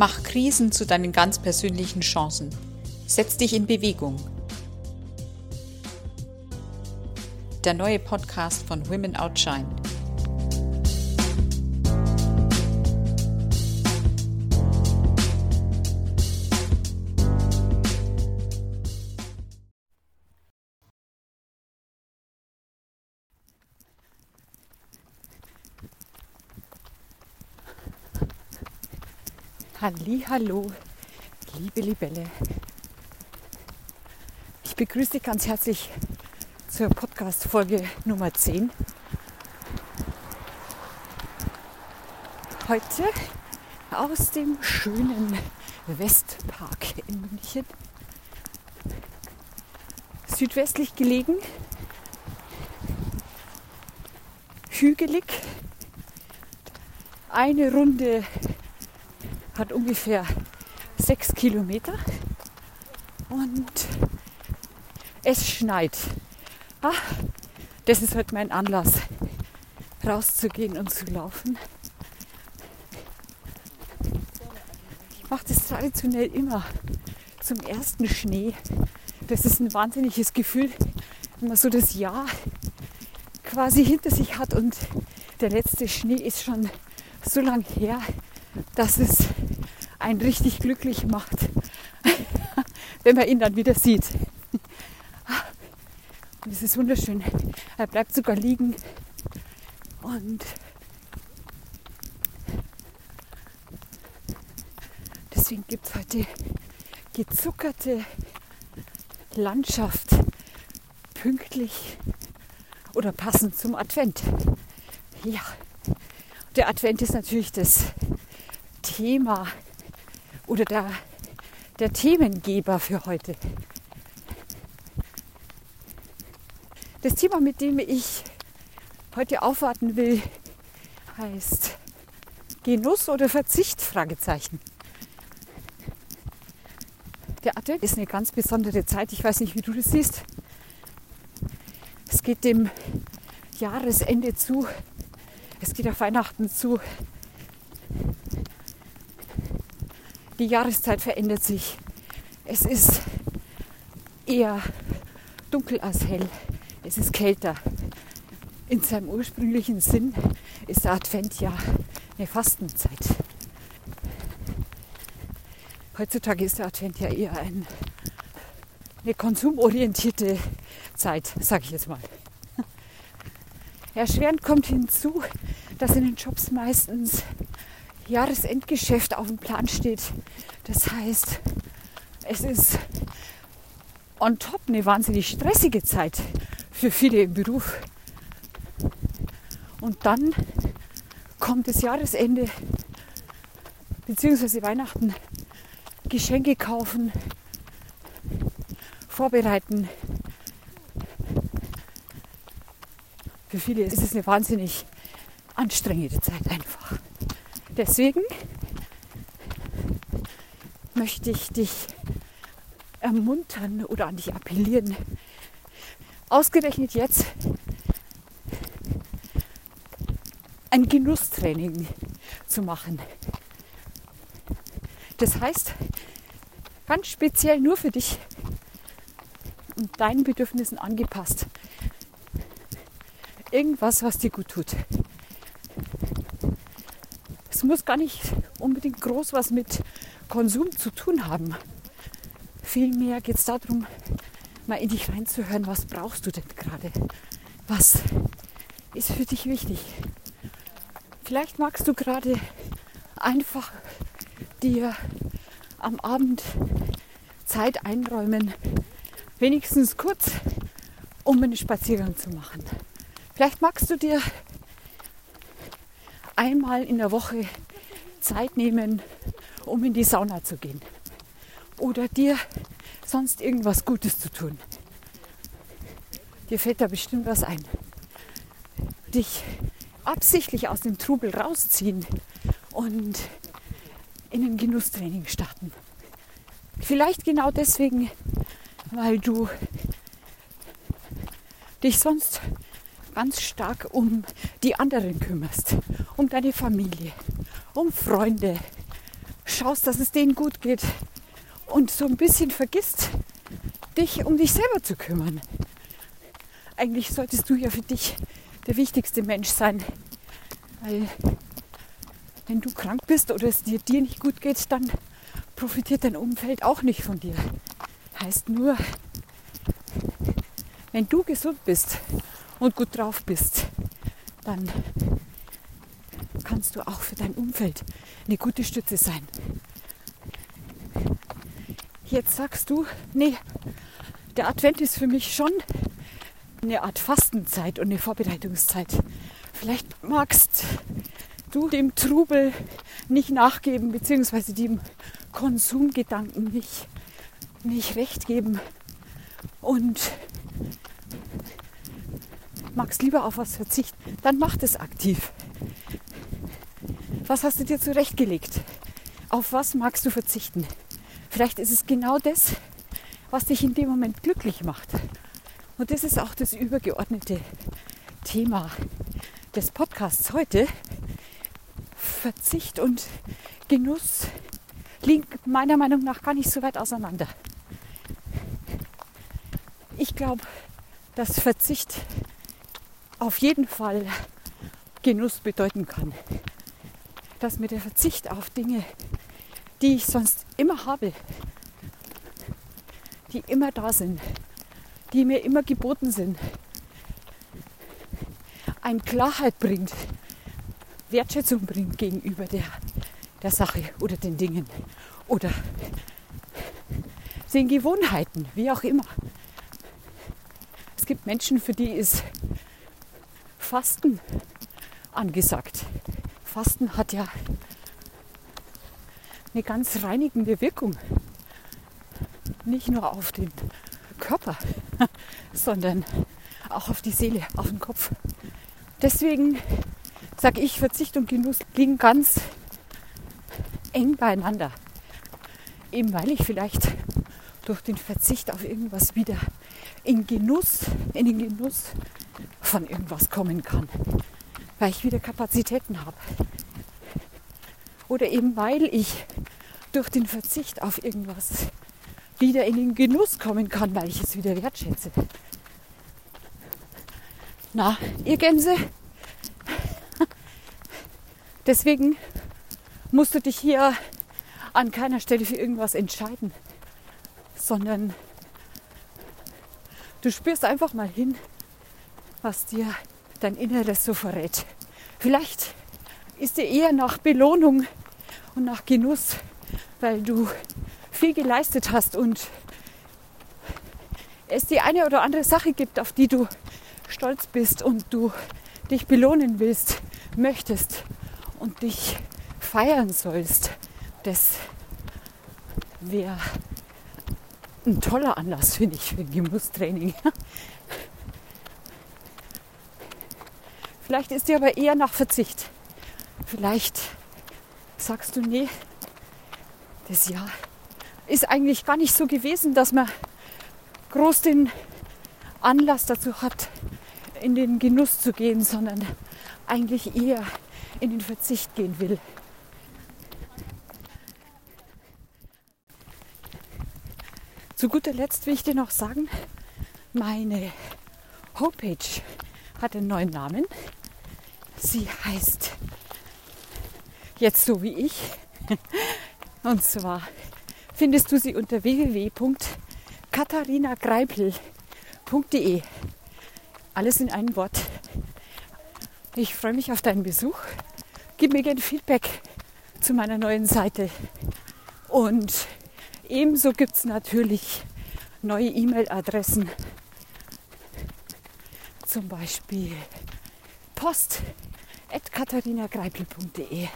Mach Krisen zu deinen ganz persönlichen Chancen. Setz dich in Bewegung. Der neue Podcast von Women Outshine. Hallo, liebe Libelle. Ich begrüße dich ganz herzlich zur Podcast-Folge Nummer 10. Heute aus dem schönen Westpark in München. Südwestlich gelegen, hügelig, eine Runde hat ungefähr sechs Kilometer und es schneit. Ah, das ist heute mein Anlass, rauszugehen und zu laufen. Ich mache das traditionell immer zum ersten Schnee. Das ist ein wahnsinniges Gefühl, wenn man so das Jahr quasi hinter sich hat und der letzte Schnee ist schon so lang her, dass es einen richtig glücklich macht, wenn man ihn dann wieder sieht. Und es ist wunderschön. Er bleibt sogar liegen und deswegen gibt es heute gezuckerte Landschaft pünktlich oder passend zum Advent. Ja, der Advent ist natürlich das Thema oder der, der Themengeber für heute. Das Thema, mit dem ich heute aufwarten will, heißt Genuss oder Verzicht? Fragezeichen. Der Advent ist eine ganz besondere Zeit. Ich weiß nicht, wie du das siehst. Es geht dem Jahresende zu. Es geht auf Weihnachten zu. Die Jahreszeit verändert sich. Es ist eher dunkel als hell. Es ist kälter. In seinem ursprünglichen Sinn ist der Advent ja eine Fastenzeit. Heutzutage ist der Advent ja eher ein, eine konsumorientierte Zeit, sage ich jetzt mal. Erschwerend kommt hinzu, dass in den Jobs meistens Jahresendgeschäft auf dem Plan steht. Das heißt, es ist on top eine wahnsinnig stressige Zeit für viele im Beruf. Und dann kommt das Jahresende bzw. Weihnachten, Geschenke kaufen, vorbereiten. Für viele ist es eine wahnsinnig anstrengende Zeit einfach. Deswegen möchte ich dich ermuntern oder an dich appellieren, ausgerechnet jetzt ein Genusstraining zu machen. Das heißt, ganz speziell nur für dich und deinen Bedürfnissen angepasst. Irgendwas, was dir gut tut. Es muss gar nicht unbedingt groß was mit Konsum zu tun haben. Vielmehr geht es darum, mal in dich reinzuhören, was brauchst du denn gerade? Was ist für dich wichtig? Vielleicht magst du gerade einfach dir am Abend Zeit einräumen, wenigstens kurz, um einen Spaziergang zu machen. Vielleicht magst du dir einmal in der Woche Zeit nehmen, um in die Sauna zu gehen. Oder dir sonst irgendwas Gutes zu tun. Dir fällt da bestimmt was ein. Dich absichtlich aus dem Trubel rausziehen und in ein Genusstraining starten. Vielleicht genau deswegen, weil du dich sonst ganz stark um die anderen kümmerst, um deine Familie, um Freunde, schaust, dass es denen gut geht und so ein bisschen vergisst, dich um dich selber zu kümmern. Eigentlich solltest du ja für dich der wichtigste Mensch sein, weil wenn du krank bist oder es dir, dir nicht gut geht, dann profitiert dein Umfeld auch nicht von dir. Heißt nur, wenn du gesund bist und gut drauf bist, dann kannst du auch für dein Umfeld eine gute Stütze sein. Jetzt sagst du, nee, der Advent ist für mich schon eine Art Fastenzeit und eine Vorbereitungszeit. Vielleicht magst du dem Trubel nicht nachgeben, beziehungsweise dem Konsumgedanken nicht, nicht recht geben und magst lieber auf was verzichten, dann mach das aktiv. Was hast du dir zurechtgelegt? Auf was magst du verzichten? Vielleicht ist es genau das, was dich in dem Moment glücklich macht. Und das ist auch das übergeordnete Thema des Podcasts heute. Verzicht und Genuss liegen meiner Meinung nach gar nicht so weit auseinander. Ich glaube, dass Verzicht auf jeden Fall Genuss bedeuten kann. Dass mir der Verzicht auf Dinge, die ich sonst immer habe, die immer da sind, die mir immer geboten sind, ein Klarheit bringt, Wertschätzung bringt gegenüber der, der Sache oder den Dingen oder den Gewohnheiten, wie auch immer. Es gibt Menschen, für die ist Fasten angesagt. Fasten hat ja eine ganz reinigende Wirkung. Nicht nur auf den Körper, sondern auch auf die Seele, auf den Kopf. Deswegen sage ich, Verzicht und Genuss liegen ganz eng beieinander. Eben weil ich vielleicht durch den Verzicht auf irgendwas wieder in Genuss, in den Genuss von irgendwas kommen kann. Weil ich wieder Kapazitäten habe. Oder eben weil ich durch den Verzicht auf irgendwas wieder in den Genuss kommen kann, weil ich es wieder wertschätze. Na, ihr Gänse? Deswegen musst du dich hier an keiner Stelle für irgendwas entscheiden, sondern du spürst einfach mal hin, was dir dein Inneres so verrät. Vielleicht ist dir eher nach Belohnung und nach Genuss, weil du viel geleistet hast und es die eine oder andere Sache gibt, auf die du stolz bist und du dich belohnen willst, möchtest und dich feiern sollst. Das wäre ein toller Anlass, finde ich, für ein Genusstraining. Vielleicht ist dir aber eher nach Verzicht. Vielleicht sagst du, nee, das Jahr ist eigentlich gar nicht so gewesen, dass man groß den Anlass dazu hat, in den Genuss zu gehen, sondern eigentlich eher in den Verzicht gehen will. Zu guter Letzt will ich dir noch sagen, meine Homepage hat einen neuen Namen. Sie heißt jetzt so wie ich. Und zwar findest du sie unter www.katharinagreipel.de. Alles in einem Wort. Ich freue mich auf deinen Besuch. Gib mir gerne Feedback zu meiner neuen Seite. Und ebenso gibt es natürlich neue E-Mail-Adressen. Zum Beispiel post katharinagreipel.de.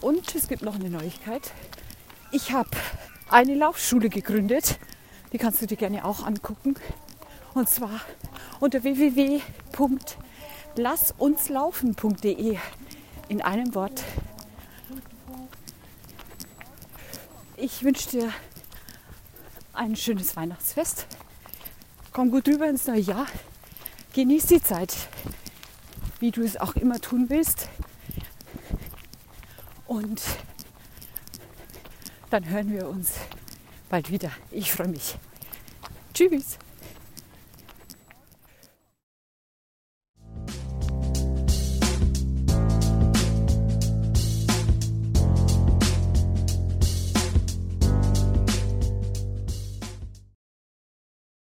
Und es gibt noch eine Neuigkeit. Ich habe eine Laufschule gegründet. Die kannst du dir gerne auch angucken. Und zwar unter www.lassunslaufen.de in einem Wort. Ich wünsche dir ein schönes Weihnachtsfest. Komm gut rüber ins neue Jahr. Genieß die Zeit, wie du es auch immer tun willst. Und dann hören wir uns bald wieder. Ich freue mich. Tschüss.